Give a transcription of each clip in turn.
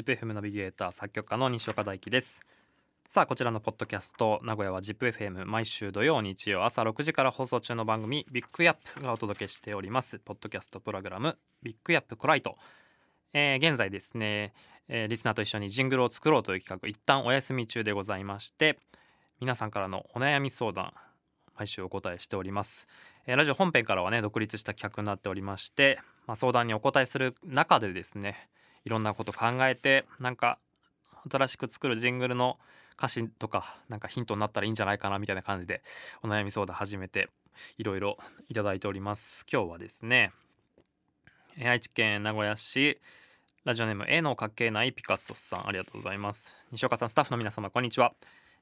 ZIPFM ナビゲーター作曲家の西岡大樹です。さあこちらのポッドキャスト名古屋は ZIPFM 毎週土曜日曜朝6時から放送中の番組ビッグアップがお届けしております。ポッドキャストプログラムビッグアップコライト、えー、現在ですね、えー、リスナーと一緒にジングルを作ろうという企画一旦お休み中でございまして皆さんからのお悩み相談毎週お答えしております、えー、ラジオ本編からはね独立した企画になっておりまして、まあ、相談にお答えする中でですねいろんなこと考えてなんか新しく作るジングルの歌詞とかなんかヒントになったらいいんじゃないかなみたいな感じでお悩み相談始めていろいろいただいております。今日はですね愛知県名古屋市ラジオネーム絵のかけないピカソさんありがとうございます。西岡さんスタッフの皆様こんにちは。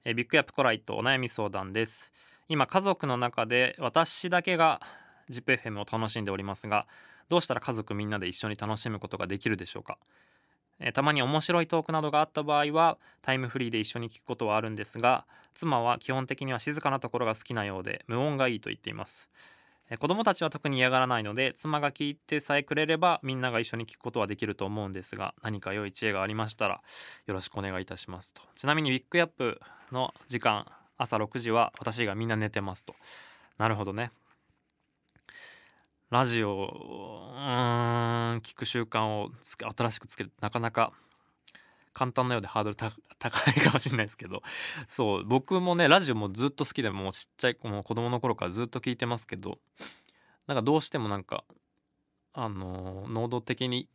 えビッグアップコライトお悩み相談です。今家族の中で私だけが ZIPFM を楽しんでおりますがどうしたら家族みんなで一緒に楽しむことができるでしょうか？えたまに面白いトークなどがあった場合はタイムフリーで一緒に聞くことはあるんですが妻は基本的には静かなところが好きなようで無音がいいと言っています。え子供たちは特に嫌がらないので妻が聞いてさえくれればみんなが一緒に聞くことはできると思うんですが何か良い知恵がありましたらよろしくお願いいたしますと。ちなみにウィックアップの時間朝6時は私がみんな寝てますと。なるほどね。ラジオうん聞く習慣を新しくつけるなかなか簡単なようでハードル 高いかもしれないですけど。そう僕もねラジオもずっと好きでもうちっちゃい子もう子供の頃からずっと聞いてますけどなんかどうしてもなんかあの能動的に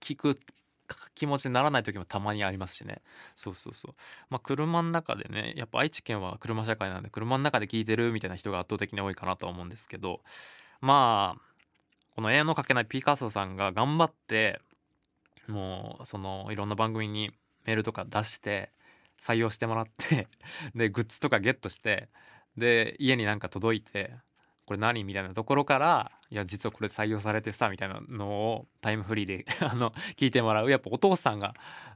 聞く気持ちにならない時もたまにありますしね。そうそうそう。まあ車の中でねやっぱ愛知県は車社会なんで車の中で聞いてるみたいな人が圧倒的に多いかなとは思うんですけどまあこの「永遠のかけないピカソさんが頑張ってもうそのいろんな番組にメールとか出して採用してもらって でグッズとかゲットしてで家になんか届いてこれ何みたいなところからいや実はこれ採用されてさみたいなのをタイムフリーで あの聞いてもらう。やっぱお父さんが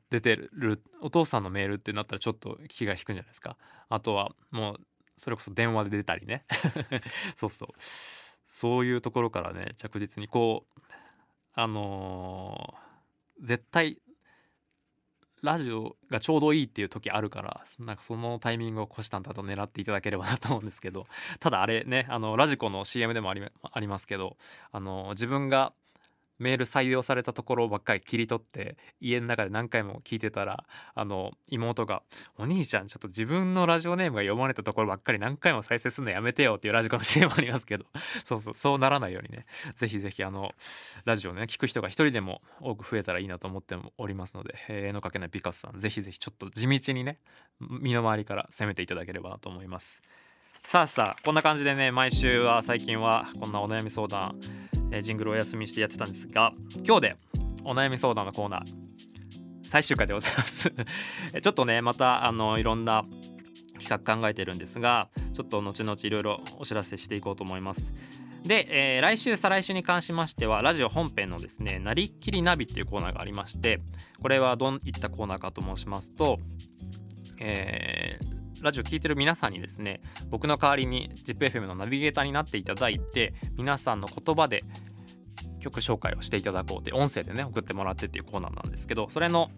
出てるお父さんのメールってなったらちょっと気が引くんじゃないですか。あとはもうそれこそ電話で出たりね。そうそう。そういうところからね着実にこうあのー、絶対ラジオがちょうどいいっていう時あるからなんかそのタイミングを虎視眈々と狙っていただければなと思うんですけどただあれねあのラジコの CM でもありありますけどあの自分がメール採用されたところばっかり切り取って家の中で何回も聞いてたらあの妹が「お兄ちゃんちょっと自分のラジオネームが読まれたところばっかり何回も再生するのやめてよ」っていうラジコの CM ありますけどそうそうそうならないようにねぜひぜひあのラジオね聞く人が一人でも多く増えたらいいなと思っておりますので絵のかけないピカスさんぜひぜひちょっと地道にね身の回りから攻めていただければなと思います。さあさあこんな感じでね毎週は最近はこんなお悩み相談、えー、ジングルお休みしてやってたんですが今日でお悩み相談のコーナー最終回でございます。ちょっとねまたあのいろんな企画考えてるんですがちょっと後々いろいろお知らせしていこうと思います。で、えー、来週再来週に関しましてはラジオ本編のですね「なりきりナビ」っていうコーナーがありましてこれはどういったコーナーかと申しますと、えーラジオ聴いてる皆さんにですね僕の代わりに ZIPFM のナビゲーターになっていただいて皆さんの言葉で曲紹介をしていただこうって音声でね送ってもらってっていうコーナーなんですけどそれの、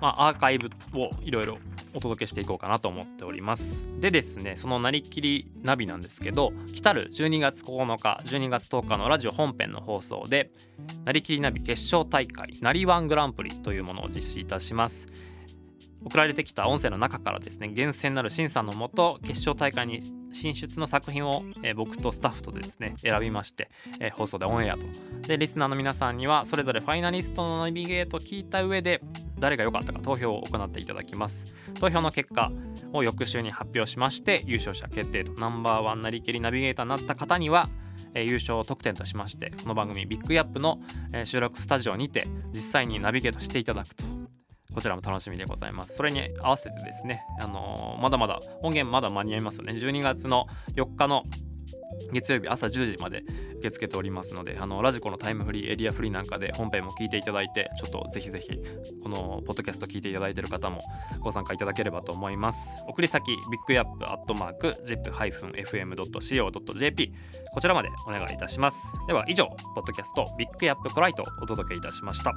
まあ、アーカイブをいろいろお届けしていこうかなと思っております。でですねそのなりきりナビなんですけど来たる12月9日12月10日のラジオ本編の放送でなりきりナビ決勝大会なりワングランプリというものを実施いたします。送られてきた音声の中からですね厳選なる審査のもと決勝大会に進出の作品を、えー、僕とスタッフとですね選びまして、えー、放送でオンエアと。でリスナーの皆さんにはそれぞれファイナリストのナビゲートを聞いた上で誰が良かったか投票を行っていただきます。投票の結果を翌週に発表しまして優勝者決定とナンバーワンなりきりナビゲーターになった方にはえ、優勝特典としましてこの番組ビッグアップの、え、収録スタジオにて実際にナビゲートしていただくと。こちらも楽しみでございます。それに合わせてですね、あのー、まだまだ音源まだ間に合いますよね。12月の4日の月曜日朝10時まで受け付けておりますのであのラジコのタイムフリーエリアフリーなんかで本編も聞いていただいてちょっとぜひぜひこのポッドキャスト聞いていただいている方もご参加いただければと思います送り先ビッグアップアットマーク zip-fm.co.jp こちらまでお願いいたしますでは以上ポッドキャストビッグアップコライトお届けいたしました